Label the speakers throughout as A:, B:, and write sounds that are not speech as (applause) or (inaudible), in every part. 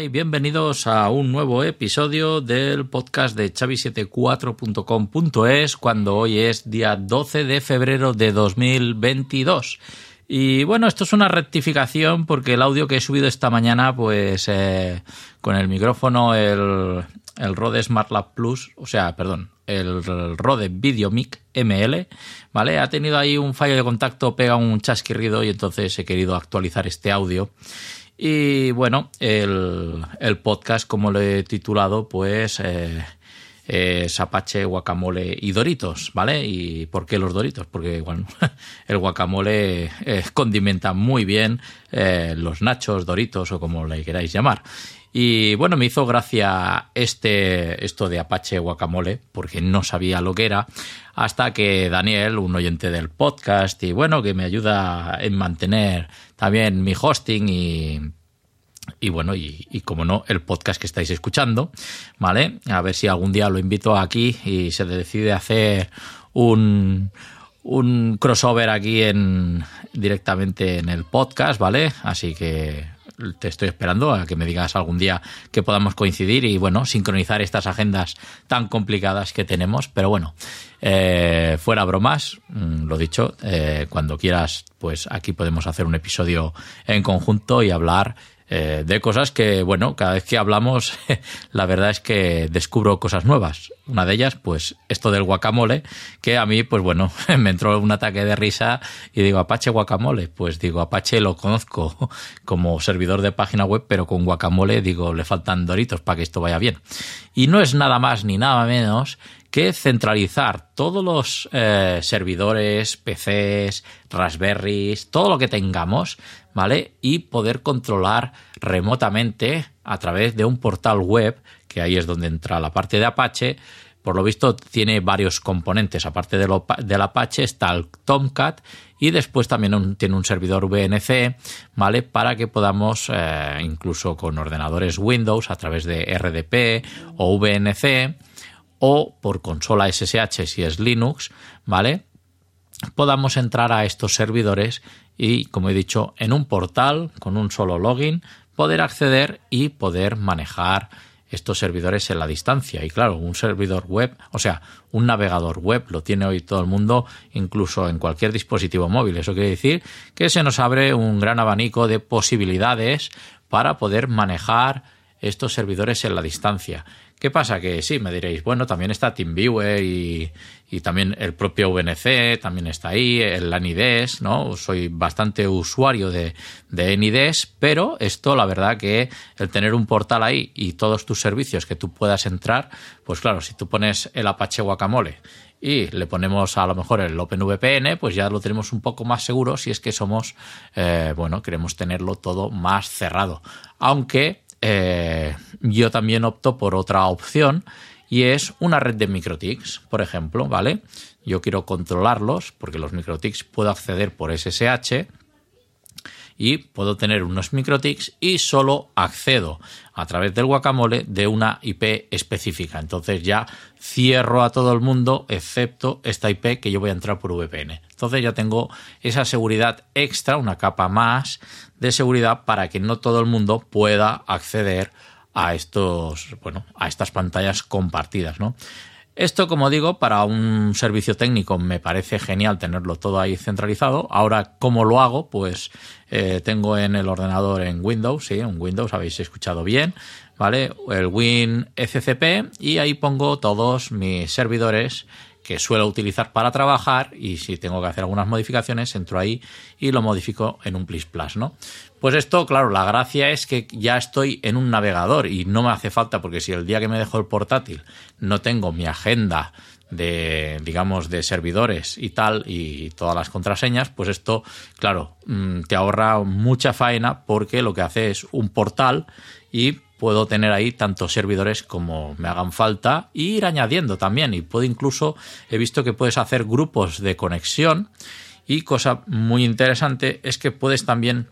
A: Y bienvenidos a un nuevo episodio del podcast de chavi74.com.es cuando hoy es día 12 de febrero de 2022. Y bueno, esto es una rectificación porque el audio que he subido esta mañana, pues eh, con el micrófono, el, el Rode Smart Lab Plus, o sea, perdón, el Rode VideoMic ML, ¿vale? Ha tenido ahí un fallo de contacto, pega un chasquirrido y entonces he querido actualizar este audio. Y bueno, el, el podcast, como lo he titulado, pues eh, es Apache, guacamole y doritos, ¿vale? ¿Y por qué los doritos? Porque, bueno, (laughs) el guacamole eh, condimenta muy bien eh, los nachos, doritos o como le queráis llamar. Y bueno, me hizo gracia este, esto de Apache Guacamole, porque no sabía lo que era, hasta que Daniel, un oyente del podcast, y bueno, que me ayuda en mantener también mi hosting y, y bueno, y, como no, el podcast que estáis escuchando, ¿vale? A ver si algún día lo invito aquí y se decide hacer un, un crossover aquí en directamente en el podcast, ¿vale? Así que te estoy esperando a que me digas algún día que podamos coincidir y bueno, sincronizar estas agendas tan complicadas que tenemos. Pero bueno, eh, fuera bromas, mm, lo dicho, eh, cuando quieras, pues aquí podemos hacer un episodio en conjunto y hablar eh, de cosas que, bueno, cada vez que hablamos, (laughs) la verdad es que descubro cosas nuevas. Una de ellas, pues, esto del guacamole, que a mí, pues bueno, (laughs) me entró un ataque de risa y digo, Apache guacamole. Pues digo, Apache lo conozco (laughs) como servidor de página web, pero con guacamole, digo, le faltan doritos para que esto vaya bien. Y no es nada más ni nada menos que centralizar todos los eh, servidores, PCs, Raspberries, todo lo que tengamos, ¿vale? Y poder controlar remotamente a través de un portal web, que ahí es donde entra la parte de Apache. Por lo visto tiene varios componentes, aparte de del Apache está el Tomcat y después también tiene un servidor VNC, ¿vale? Para que podamos, eh, incluso con ordenadores Windows, a través de RDP o VNC, o por consola SSH si es Linux, ¿vale? Podamos entrar a estos servidores y, como he dicho, en un portal con un solo login, poder acceder y poder manejar estos servidores en la distancia. Y claro, un servidor web, o sea, un navegador web lo tiene hoy todo el mundo, incluso en cualquier dispositivo móvil. Eso quiere decir que se nos abre un gran abanico de posibilidades para poder manejar estos servidores en la distancia. ¿Qué pasa? Que sí, me diréis, bueno, también está TeamViewer y, y también el propio VNC también está ahí, el ANIDES, ¿no? Soy bastante usuario de, de pero esto, la verdad que el tener un portal ahí y todos tus servicios que tú puedas entrar, pues claro, si tú pones el Apache Guacamole y le ponemos a lo mejor el OpenVPN, pues ya lo tenemos un poco más seguro si es que somos, eh, bueno, queremos tenerlo todo más cerrado. Aunque eh, yo también opto por otra opción y es una red de microtics, por ejemplo, ¿vale? Yo quiero controlarlos porque los microtics puedo acceder por SSH y puedo tener unos microtics y solo accedo a través del guacamole de una IP específica. Entonces ya cierro a todo el mundo excepto esta IP que yo voy a entrar por VPN. Entonces ya tengo esa seguridad extra, una capa más de seguridad para que no todo el mundo pueda acceder a estos, bueno, a estas pantallas compartidas, ¿no? Esto, como digo, para un servicio técnico me parece genial tenerlo todo ahí centralizado. Ahora, ¿cómo lo hago? Pues eh, tengo en el ordenador en Windows, sí, en Windows habéis escuchado bien, ¿vale? El Win FCP y ahí pongo todos mis servidores que suelo utilizar para trabajar y si tengo que hacer algunas modificaciones entro ahí y lo modifico en un Plis Plus, ¿no? Pues esto, claro, la gracia es que ya estoy en un navegador y no me hace falta porque si el día que me dejo el portátil no tengo mi agenda de, digamos, de servidores y tal, y todas las contraseñas, pues esto, claro, mm, te ahorra mucha faena porque lo que hace es un portal y puedo tener ahí tantos servidores como me hagan falta e ir añadiendo también. Y puedo incluso, he visto que puedes hacer grupos de conexión y cosa muy interesante es que puedes también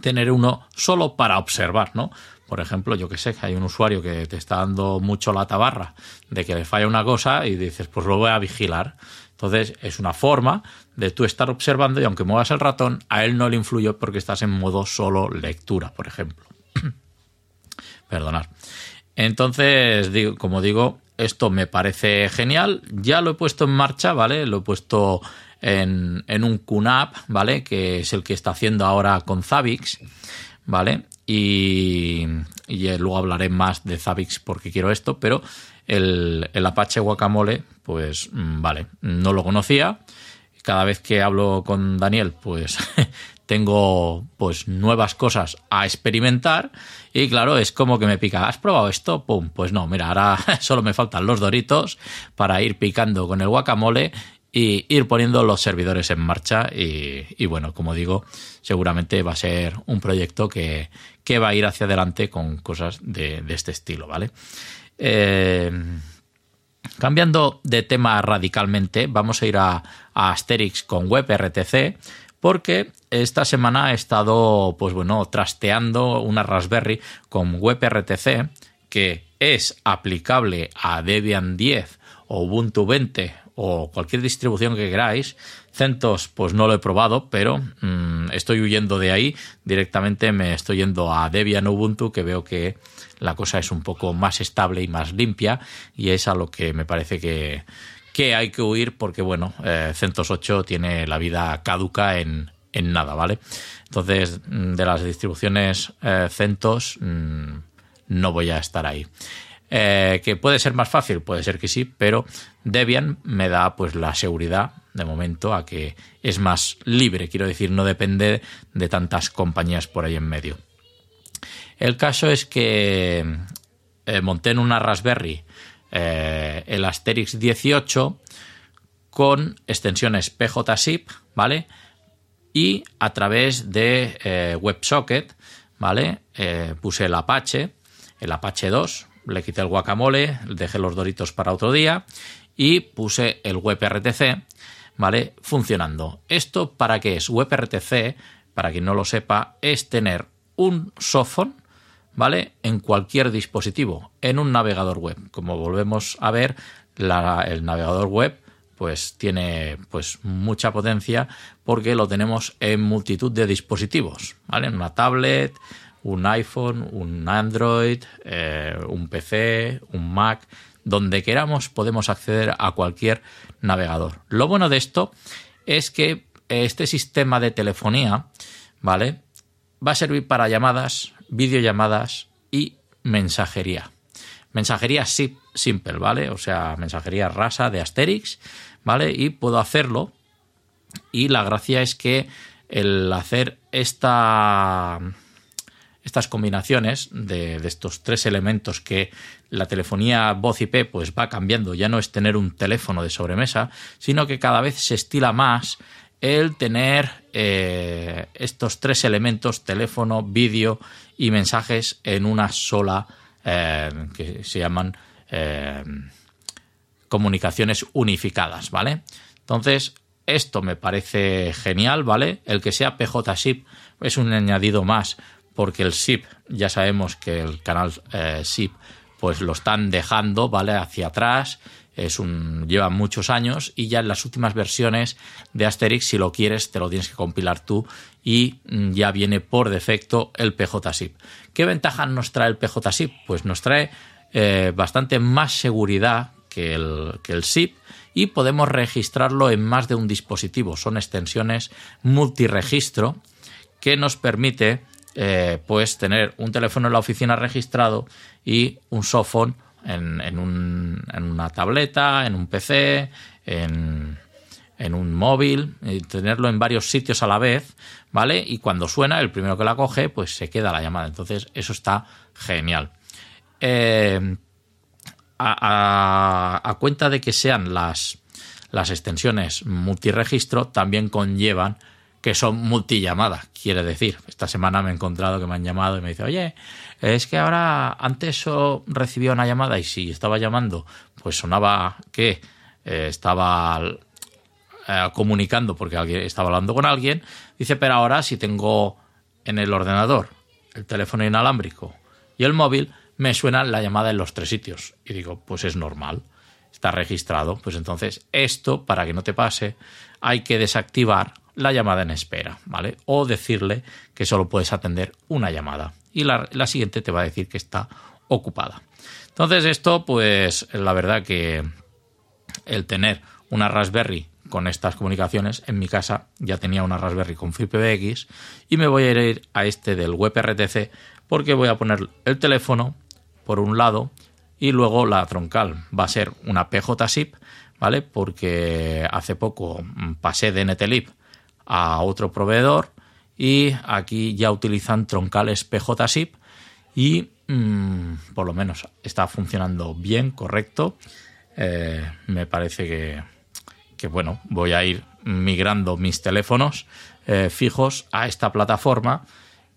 A: tener uno solo para observar, ¿no? Por ejemplo, yo que sé, que hay un usuario que te está dando mucho la tabarra de que le falla una cosa y dices, pues lo voy a vigilar. Entonces es una forma de tú estar observando y aunque muevas el ratón, a él no le influye porque estás en modo solo lectura, por ejemplo. Perdonar. Entonces, digo, como digo, esto me parece genial. Ya lo he puesto en marcha, ¿vale? Lo he puesto en, un QNAP, ¿vale? Que es el que está haciendo ahora con Zabbix, ¿vale? Y, y luego hablaré más de Zabbix porque quiero esto, pero el, el Apache Guacamole, pues mm, vale, no lo conocía. Cada vez que hablo con Daniel, pues (laughs) tengo pues nuevas cosas a experimentar y claro, es como que me pica, ¿has probado esto? Pum, pues no, mira, ahora (laughs) solo me faltan los doritos para ir picando con el guacamole y ir poniendo los servidores en marcha y, bueno, como digo, seguramente va a ser un proyecto que, que va a ir hacia adelante con cosas de, este estilo, ¿vale? Eh, cambiando de tema radicalmente, vamos a ir a, a Asterix con WebRTC porque esta semana he estado, pues bueno, trasteando una Raspberry con WebRTC que es aplicable a Debian 10 o Ubuntu 20 o cualquier distribución que queráis. CentOS, pues no lo he probado, pero mmm, estoy huyendo de ahí. Directamente me estoy yendo a Debian Ubuntu, que veo que la cosa es un poco más estable y más limpia, y es a lo que me parece que, que hay que huir porque, bueno, eh, CentOS 8 tiene la vida caduca en, en nada, ¿vale? Entonces, mm, de las distribuciones eh, CentOS, mmm, no voy a estar ahí. Eh, que puede ser más fácil, puede ser que sí, pero Debian me da pues la seguridad de momento a que es más libre, quiero decir, no depende de tantas compañías por ahí en medio. El caso es que eh, monté en una Raspberry eh, el Asterix 18 con extensiones PJSIP, ¿vale? Y a través de eh, WebSocket, ¿vale? Eh, puse el Apache, el Apache 2, le quité el guacamole, dejé los doritos para otro día y puse el WebRTC, ¿vale? Funcionando. ¿Esto para qué es? WebRTC, para quien no lo sepa, es tener un softphone ¿vale? En cualquier dispositivo, en un navegador web. Como volvemos a ver, el navegador web pues tiene pues mucha potencia porque lo tenemos en multitud de dispositivos, ¿vale? En una tablet, un iPhone, un Android, eh, un PC, un Mac, donde queramos podemos acceder a cualquier navegador. Lo bueno de esto es que este sistema de telefonía, ¿vale? Va a servir para llamadas, videollamadas y mensajería. Mensajería simple, ¿vale? O sea, mensajería rasa de Asterix, ¿vale? Y puedo hacerlo. Y la gracia es que el hacer esta, estas combinaciones de, estos tres elementos que la telefonía voz IP pues va cambiando, ya no es tener un teléfono de sobremesa, sino que cada vez se estila más el tener eh, estos tres elementos, teléfono, vídeo y mensajes en una sola, eh, que se llaman eh, comunicaciones unificadas, ¿vale? Entonces, esto me parece genial, ¿vale? El que sea PJ SIP es un añadido más, porque el SIP, ya sabemos que el canal SIP, pues lo están dejando, ¿vale? Hacia atrás es un, lleva muchos años y ya en las últimas versiones de Asterix, si lo quieres, te lo tienes que compilar tú y mm, ya viene por defecto el PJSIP. ¿Qué ventaja nos trae el PJSIP? Pues nos trae eh, bastante más seguridad que el, que el SIP y podemos registrarlo en más de un dispositivo. Son extensiones multiregistro que nos permite eh, pues tener un teléfono en la oficina registrado y un softphone en, en, un, en una tableta, en un PC, en, en un móvil, y tenerlo en varios sitios a la vez, ¿vale? Y cuando suena, el primero que la coge, pues se queda la llamada. Entonces, eso está genial. Eh, a, a, cuenta de que sean las, las extensiones multiregistro, también conllevan que son multillamadas, quiere decir. Esta semana me he encontrado que me han llamado y me dice, oye, es que ahora antes recibía una llamada y si estaba llamando, pues sonaba que eh, estaba eh, comunicando porque estaba hablando con alguien. Dice, pero ahora si tengo en el ordenador el teléfono inalámbrico y el móvil, me suena la llamada en los tres sitios. Y digo, pues es normal, está registrado. Pues entonces, esto, para que no te pase, hay que desactivar la llamada en espera, ¿vale? O decirle que solo puedes atender una llamada. y la, siguiente te va a decir que está ocupada. Entonces esto, pues la verdad que el tener una Raspberry con estas comunicaciones, en mi casa ya tenía una Raspberry con FreePBX y me voy a ir a este del WebRTC porque voy a poner el teléfono por un lado y luego la troncal va a ser una PJ-SIP, ¿vale? Porque hace poco pasé de NTLib a otro proveedor y aquí ya utilizan troncales PJ-SIP y mm, por lo menos está funcionando bien, correcto. Eh, me parece que, que, bueno, voy a ir migrando mis teléfonos eh, fijos a esta plataforma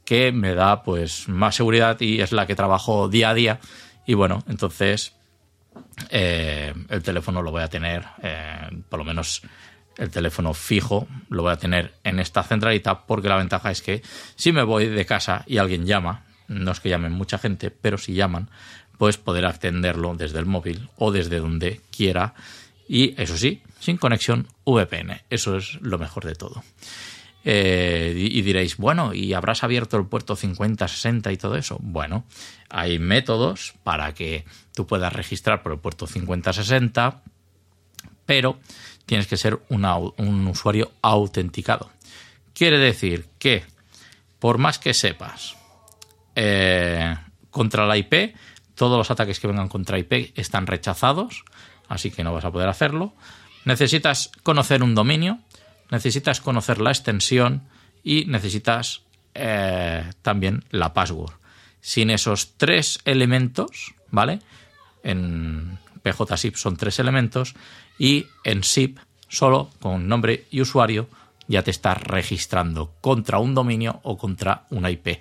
A: que me da pues más seguridad y es la que trabajo día a día y bueno, entonces eh, el teléfono lo voy a tener, por lo menos el teléfono fijo lo voy a tener en esta centralita porque la ventaja es que si me voy de casa y alguien llama, no es que llamen mucha gente, pero si llaman, pues poder atenderlo desde el móvil o desde donde quiera y eso sí, sin conexión VPN. Eso es lo mejor de todo. Eh, y diréis, bueno, ¿y habrás abierto el puerto 50-60 y todo eso? Bueno, hay métodos para que tú puedas registrar por el puerto 50-60, pero tienes que ser un usuario autenticado. Quiere decir que, por más que sepas eh, contra la IP, todos los ataques que vengan contra IP están rechazados, así que no vas a poder hacerlo. Necesitas conocer un dominio, necesitas conocer la extensión y necesitas eh, también la password. Sin esos tres elementos, ¿vale? En PJSIP son tres elementos y en SIP solo con nombre y usuario ya te estás registrando contra un dominio o contra una IP.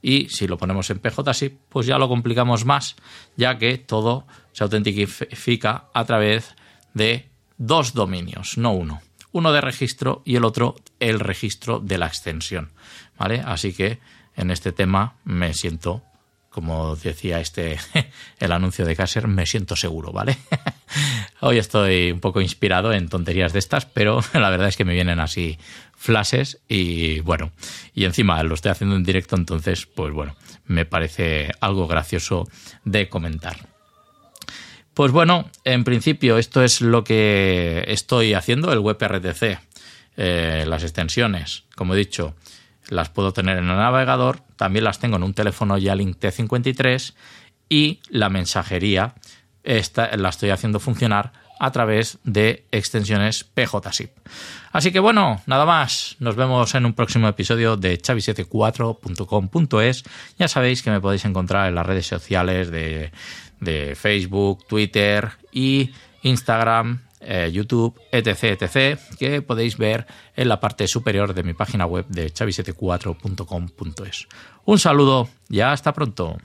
A: Y si lo ponemos en PJSIP, pues ya lo complicamos más, ya que todo se autentifica a través de dos dominios, no uno uno de registro y el otro el registro de la extensión. ¿Vale? Así que en este tema me siento, como decía este (laughs) el anuncio de Caser, me siento seguro, ¿vale? (laughs) Hoy estoy un poco inspirado en tonterías de estas, pero (laughs) la verdad es que me vienen así flashes y bueno, y encima lo estoy haciendo en directo, entonces, pues bueno, me parece algo gracioso de comentar. Pues bueno, en principio esto es lo que estoy haciendo, el WebRTC. Eh, las extensiones, como he dicho, las puedo tener en el navegador, también las tengo en un teléfono Yalink T53 y la mensajería esta, la estoy haciendo funcionar a través de extensiones PJSIP. Así que bueno, nada más. Nos vemos en un próximo episodio de chavi74.com.es. Ya sabéis que me podéis encontrar en las redes sociales de de Facebook, Twitter y Instagram, eh, YouTube, etc, etc, que podéis ver en la parte superior de mi página web de chavi74.com.es. Un saludo y hasta pronto.